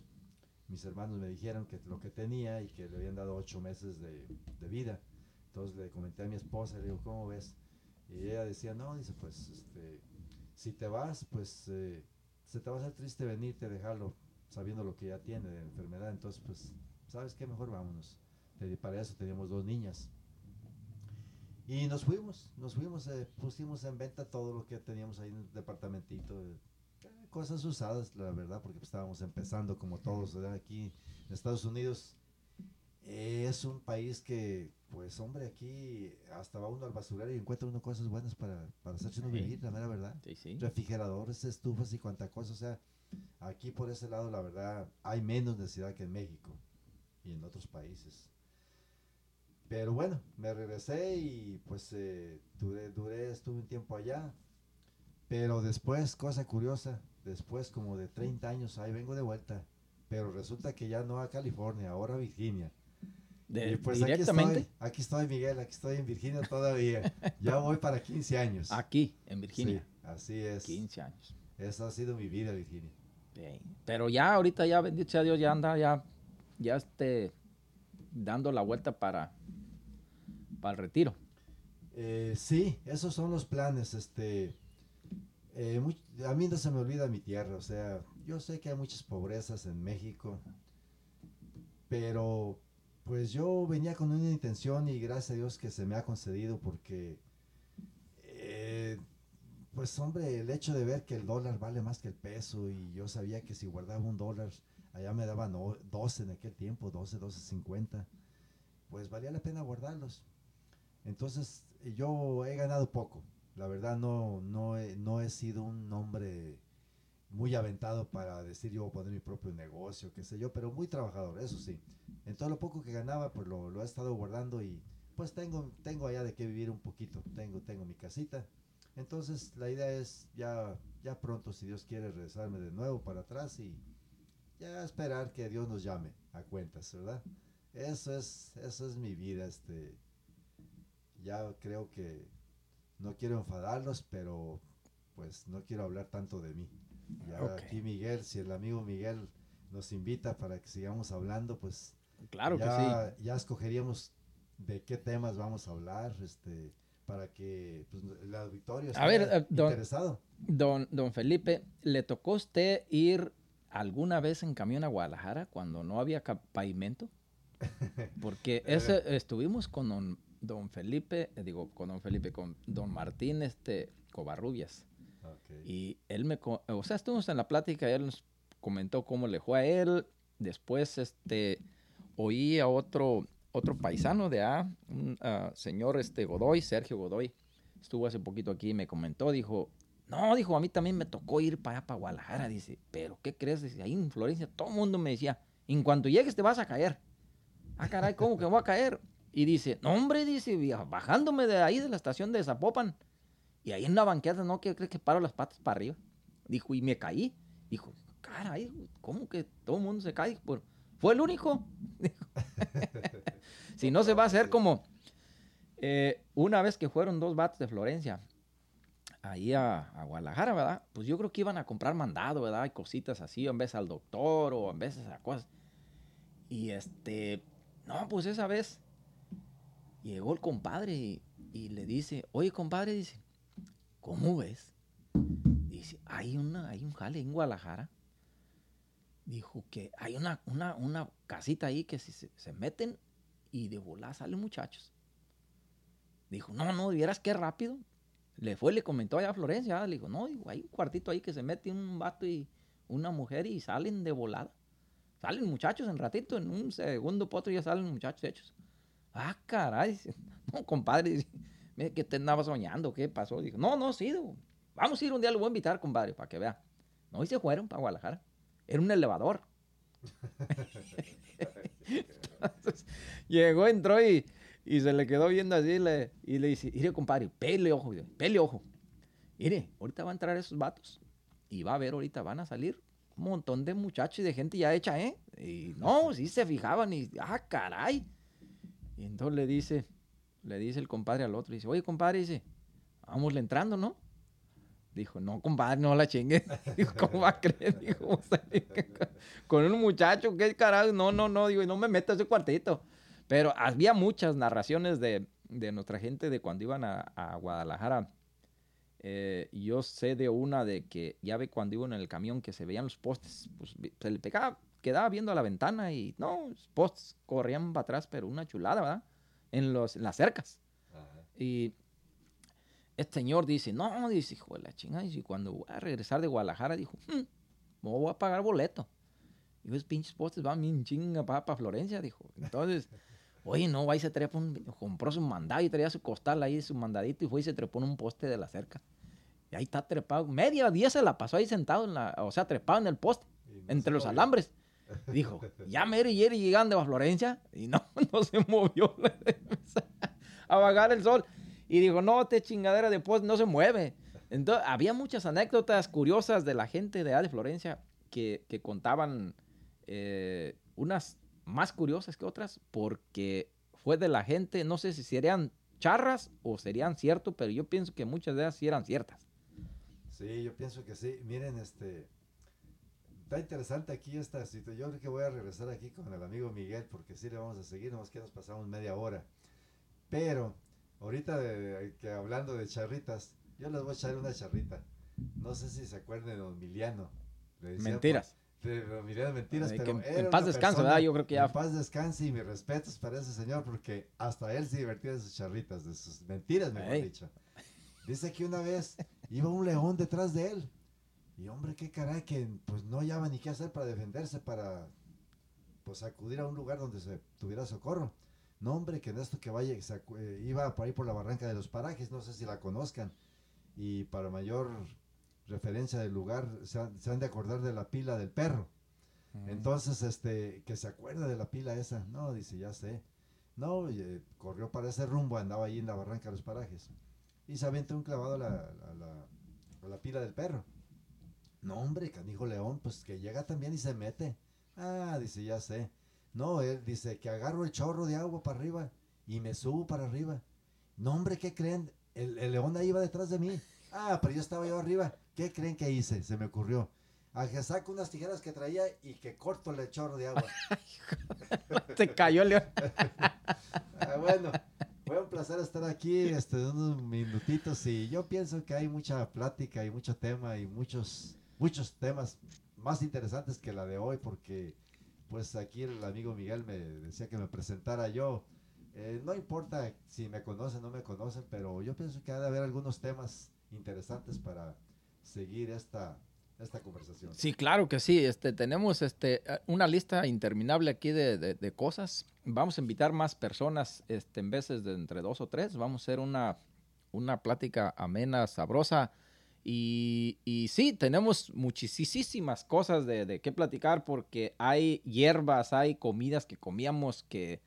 mis hermanos me dijeron que lo que tenía y que le habían dado ocho meses de, vida, entonces le comenté a mi esposa, le digo, ¿cómo ves? Y ella decía, no, dice, pues, este, si te vas, pues, eh, se te va a hacer triste venirte, dejarlo, sabiendo lo que ya tiene de enfermedad. Entonces, pues, ¿sabes qué? Mejor vámonos. Para eso teníamos dos niñas. Y nos fuimos, nos fuimos, eh, pusimos en venta todo lo que teníamos ahí en el departamentito. eh, cosas usadas, la verdad, porque pues, estábamos empezando como todos aquí en Estados Unidos. eh, es un país que, pues, hombre, aquí hasta va uno al basurero y encuentra uno cosas buenas para, para hacerse uno vivir, la mera verdad. Sí, sí. Refrigeradores, estufas y cuanta cosa, o sea, aquí por ese lado, la verdad, hay menos necesidad que en México y en otros países. Pero bueno, me regresé y pues eh, duré, duré, estuve un tiempo allá. Pero después, cosa curiosa, después como de 30 años, ahí vengo de vuelta. Pero resulta que ya no a California, ahora a Virginia. De- y pues directamente aquí estoy, aquí estoy Miguel, aquí estoy en Virginia todavía. ya voy para 15 años. aquí, en Virginia. Sí, así es. 15 años. Esa ha sido mi vida, Virginia. Sí. Pero ya ahorita ya, bendito sea Dios, ya anda ya, ya este, dando la vuelta para, para el retiro. Eh, sí, esos son los planes. Este, eh, a mí no se me olvida mi tierra. O sea, yo sé que hay muchas pobrezas en México, pero pues yo venía con una intención y gracias a Dios que se me ha concedido porque, eh, pues hombre, el hecho de ver que el dólar vale más que el peso y yo sabía que si guardaba un dólar, allá me daban o- 12 en aquel tiempo, 12, 12.50, pues valía la pena guardarlos. Entonces, yo he ganado poco. La verdad, no, no, he, no he sido un hombre muy aventado para decir yo voy a poner mi propio negocio, qué sé yo, pero muy trabajador, eso sí. En todo lo poco que ganaba, pues lo, lo he estado guardando y pues tengo, tengo allá de qué vivir un poquito. Tengo, tengo mi casita. Entonces, la idea es ya, ya pronto, si Dios quiere, regresarme de nuevo para atrás y ya esperar que Dios nos llame a cuentas, ¿verdad? Eso es, eso es mi vida, este ya creo que no quiero enfadarlos, pero pues no quiero hablar tanto de mí. Ya Ok. aquí Miguel, si el amigo Miguel nos invita para que sigamos hablando, pues Claro que sí. ya, ya escogeríamos de qué temas vamos a hablar, este, para que pues, el auditorio A ver, esté eh, don- interesado. Don, don Felipe, ¿le tocó usted ir alguna vez en camión a Guadalajara cuando no había pavimento? (laughs) Porque ese, estuvimos con don, don Felipe, eh, digo, con don Felipe, con don Martín este, Covarrubias. Ok. Y él me, o sea, estuvimos en la plática y él nos comentó cómo le fue a él. Después, este, oí a otro, otro paisano de A, un ah, señor este Godoy, Sergio Godoy, estuvo hace poquito aquí y me comentó, dijo, no, dijo, a mí también me tocó ir para allá, para Guadalajara, dice, pero ¿qué crees? Dice, ahí en Florencia todo el mundo me decía, en cuanto llegues te vas a caer. Ah, caray, ¿cómo que voy a caer? Y dice, no, hombre, dice, bajándome de ahí de la estación de Zapopan, y ahí en la banqueta, ¿no? ¿Qué crees que paro las patas para arriba? Dijo, y me caí. Dijo, caray, ¿cómo que todo el mundo se cae? Fue el único. (laughs) (laughs) Si no se va a hacer como eh, una vez que fueron dos vatos de Florencia ahí a, a Guadalajara, ¿verdad? Pues yo creo que iban a comprar mandado, ¿verdad? Y cositas así, en vez al doctor o en vez a cosas. Y este, no, pues esa vez llegó el compadre y, le dice, oye compadre, dice, ¿cómo ves? Dice, hay, una, hay un jale en Guadalajara. Dijo que hay una, una, una casita ahí que si se, se meten y de volada salen muchachos. Dijo, no, no, vieras qué rápido. Le fue, le comentó allá a Florencia, le dijo, no, digo, hay un cuartito ahí que se mete un vato y una mujer y salen de volada. Salen muchachos en ratito, en un segundo potro ya salen muchachos hechos. Ah, caray, (laughs) no, compadre, "Mire, que te andaba soñando, ¿qué pasó? Dijo, no, no, sí, digo, vamos a ir un día, lo voy a invitar, compadre, para que vea. No, y se fueron para Guadalajara. Era un elevador. Entonces, llegó, entró y, y se le quedó viendo así le- y le dice, mire, compadre, pele ojo, pele ojo. Mire, ahorita van a entrar esos vatos y va a ver, ahorita van a salir un montón de muchachos y de gente ya hecha, ¿eh? Y no, sí se fijaban y, ah, caray. Y entonces le dice, le dice el compadre al otro, dice, oye, compadre, dice, vámosle entrando, ¿no? Dijo, no, compadre, no la chingue. (laughs) Dijo, ¿cómo va a creer? (laughs) Dijo, "Vos sabés que con- un muchacho, ¿qué carajo? No, no, no, digo, no me meto a ese cuartito. Pero había muchas narraciones de, de nuestra gente de cuando iban a, a Guadalajara. Eh, yo sé de una de que ya ve cuando iban en el camión que se veían los postes, pues se le pegaba, quedaba viendo a la ventana y no, los postes corrían para atrás, pero una chulada, ¿verdad? En, los, en las cercas. Ajá. Y este señor dice, no, dice, hijo de la chingada, y cuando voy a regresar de Guadalajara, dijo, "Hmm, no voy a pagar boleto. Y esos pinches postes van bien chinga para, para Florencia, dijo. Entonces, (laughs) Oye, no, va y se trepa, un, compró su mandado y traía su costal ahí, su mandadito, y fue y se trepó en un poste de la cerca. Y ahí está trepado. Media día se la pasó ahí sentado, en la, o sea, trepado en el poste, no entre los alambres. Dijo, ya mero y Jerry llegan de Florencia. Y no, (laughs) no se movió. a vagar el sol. Y dijo, no, te chingadera de poste no se mueve. Entonces, había muchas anécdotas curiosas de la gente de de Florencia que, que contaban eh, unas más curiosas que otras porque fue de la gente, no sé si serían charras o serían cierto, pero yo pienso que muchas de ellas sí eran ciertas. Sí, yo pienso que sí. Miren, este. Está interesante aquí esta situación. Yo creo que voy a regresar aquí con el amigo Miguel porque sí le vamos a seguir, nomás que nos pasamos media hora. Pero, ahorita de- que hablando de charritas, yo les voy a echar una charrita. No sé si se acuerdan de Don Miliano. Le decían, Mentiras. pues, de Don Miliano Mentiras, Eh, pero que era en paz descanse, ¿verdad? Yo creo que ya En paz descanse y mis respetos para ese señor porque hasta él se divertía de sus charritas, de sus mentiras, mejor Ey. dicho. Dice que una vez iba un león detrás de él. Y hombre, qué caray, que pues no hallaba ni qué hacer para defenderse, para pues acudir a un lugar donde se tuviera socorro. No, hombre, que en esto que vaya, eh, iba por ahí por la barranca de los parajes, no sé si la conozcan. Y para mayor referencia del lugar, se han, se han de acordar de la pila del perro. Entonces, este, que se acuerda de la pila esa. No, dice, ya sé. No, y, eh, corrió para ese rumbo, andaba ahí en la barranca de los parajes. Y se aventó un clavado a la, a la- a la pila del perro. No, hombre, canijo león, pues que llega también y se mete. Ah, dice, ya sé. No, él dice que agarro el chorro de agua para arriba y me subo para arriba. No, hombre, ¿qué creen? El, el león ahí iba detrás de mí. Ah, pero yo estaba yo arriba. ¿Qué creen que hice? Se me ocurrió. A que saco unas tijeras que traía y que corto el chorro de agua. (laughs) Se cayó el león. (laughs) Ah, bueno, fue un placer estar aquí este, unos minutitos y yo pienso que hay mucha plática y mucho tema y muchos, muchos temas más interesantes que la de hoy porque pues aquí el amigo Miguel me decía que me presentara yo. Eh, no importa si me conocen o no me conocen, pero yo pienso que ha de haber algunos temas interesantes para seguir esta, esta conversación. Sí, claro que sí. Este, tenemos este, una lista interminable aquí de, de- de cosas. Vamos a invitar más personas este, en veces de entre dos o tres. Vamos a hacer una, una plática amena, sabrosa. Y, y sí, tenemos muchísimas cosas de, de qué platicar porque hay hierbas, hay comidas que comíamos que,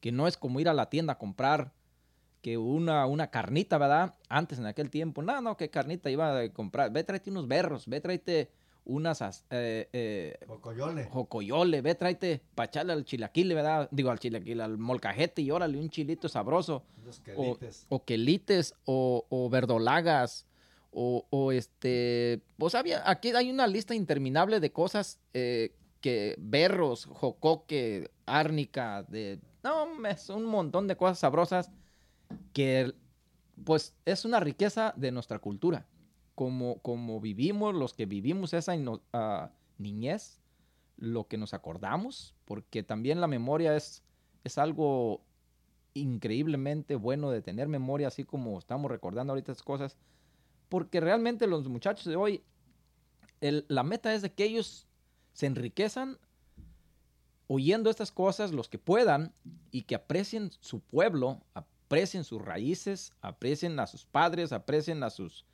que no es como ir a la tienda a comprar que una, una carnita, ¿verdad? Antes en aquel tiempo, no, no, qué carnita iba a comprar. Ve, tráete unos berros, ve, tráete unas as- eh, eh, Cocoyole. jocoyole, ve, tráete para echarle al chilaquile, ¿verdad? Digo, al chilaquile, al molcajete y órale, un chilito sabroso. Unos O, quelites. o quelites, o, o verdolagas, o, este... Pues había, aquí hay una lista interminable de cosas eh, que berros, jocoque, árnica, de... No, es un montón de cosas sabrosas que pues es una riqueza de nuestra cultura. Como, como vivimos, los que vivimos esa ah, niñez, lo que nos acordamos, porque también la memoria es, es algo increíblemente bueno de tener memoria, así como estamos recordando ahorita estas cosas, porque realmente los muchachos de hoy, la meta es de que ellos se enriquezan oyendo estas cosas, los que puedan, y que aprecien su pueblo, aprecien sus raíces, aprecien a sus padres, aprecien a sus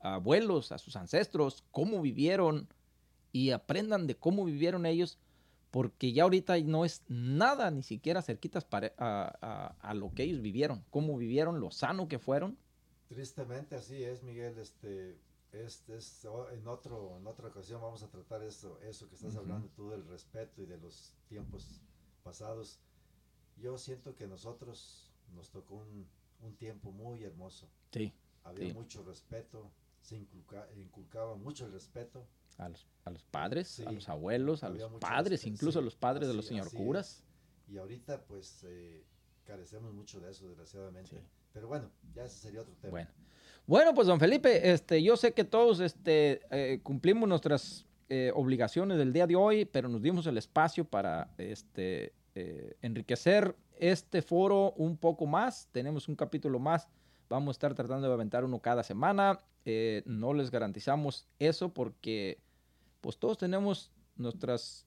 abuelos, a sus ancestros, cómo vivieron y aprendan de cómo vivieron ellos, porque ya ahorita no es nada ni siquiera cerquitas pare- a, a- a lo que ellos vivieron, cómo vivieron, lo sano que fueron. Tristemente así es, Miguel. Este, este es, en otro, en otra ocasión vamos a tratar eso, eso que estás hablando tú del respeto y de los tiempos pasados. Yo siento que nosotros nos tocó un, un tiempo muy hermoso. Sí. Había Sí. mucho respeto, se inculca- inculcaba mucho el respeto. A los, a los padres, Sí, a los abuelos, a había los padres, respeto, incluso a los padres de los señor curas. Y ahorita pues eh, carecemos mucho de eso, desgraciadamente. Pero bueno, ya ese sería otro tema. Bueno. Pues don Felipe, este, yo sé que todos este, eh, cumplimos nuestras eh, obligaciones del día de hoy, pero nos dimos el espacio para este, eh, enriquecer este foro un poco más. Tenemos un capítulo más. Vamos a estar tratando de aventar uno cada semana. No les garantizamos eso porque pues todos tenemos nuestras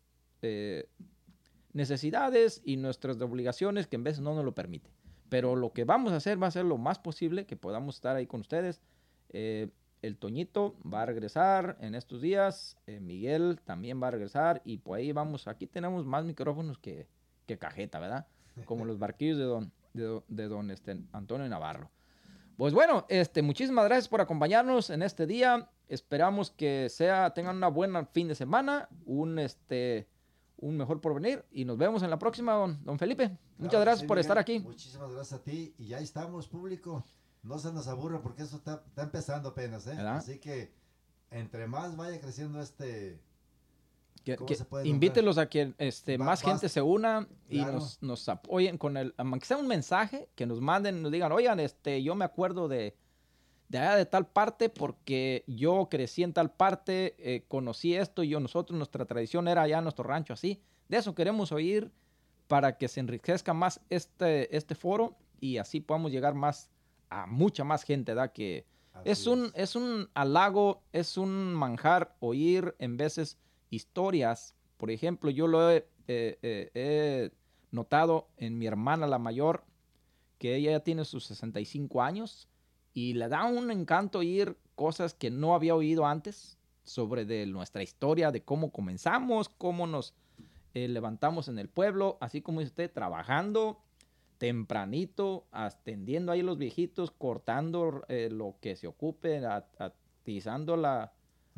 necesidades y nuestras obligaciones que en veces no nos lo permite. Pero lo que vamos a hacer va a ser lo más posible que podamos estar ahí con ustedes. Eh, el Toñito va a regresar en estos días, eh, Miguel también va a regresar y por ahí vamos, aquí tenemos más micrófonos que, que cajeta, ¿verdad? Como los barquillos de don, de, don este, Antonio Navarro. Pues bueno, este, muchísimas gracias por acompañarnos en este día. Esperamos que sea, tengan una buena fin de semana, un, este, un mejor porvenir y nos vemos en la próxima, don, don Felipe. Muchas Claro gracias sí, por Miguel. estar aquí. Muchísimas gracias a ti y ya estamos, público. No se nos aburra porque eso está, está empezando apenas, ¿eh? ¿Verdad? Así que entre más vaya creciendo este... Que, ¿Cómo que invítelos a que este, Va- más gente se una y Claro. nos, nos apoyen con el, aunque sea un mensaje, que nos manden, nos digan, oigan, este, yo me acuerdo de, de allá de tal parte porque yo crecí en tal parte, eh, conocí esto y yo, nosotros, nuestra tradición era allá en nuestro rancho así. De eso queremos oír para que se enriquezca más este, este foro y así podamos llegar más a mucha más gente, ¿verdad? Que, es un, es un halago, es un manjar oír en veces historias. Por ejemplo, yo lo he, eh, eh, he notado en mi hermana la mayor, que ella ya tiene sus 65 años y le da un encanto oír cosas que no había oído antes sobre de nuestra historia, de cómo comenzamos, cómo nos eh, levantamos en el pueblo, así como dice usted, trabajando tempranito, atendiendo ahí los viejitos, cortando eh, lo que se ocupe, atizando la,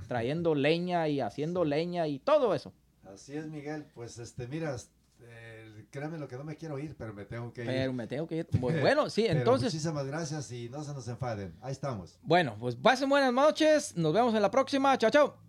trayendo (laughs) leña y haciendo leña y todo eso. Así es, Miguel. Pues este, mira, eh, créeme lo que no me quiero ir, pero me tengo que ir. Pero me tengo que ir. (laughs) Bueno, sí, entonces, Muchísimas gracias y no se nos enfaden. Ahí estamos. bueno, pues pasen buenas noches, nos vemos en la próxima, chao, chao.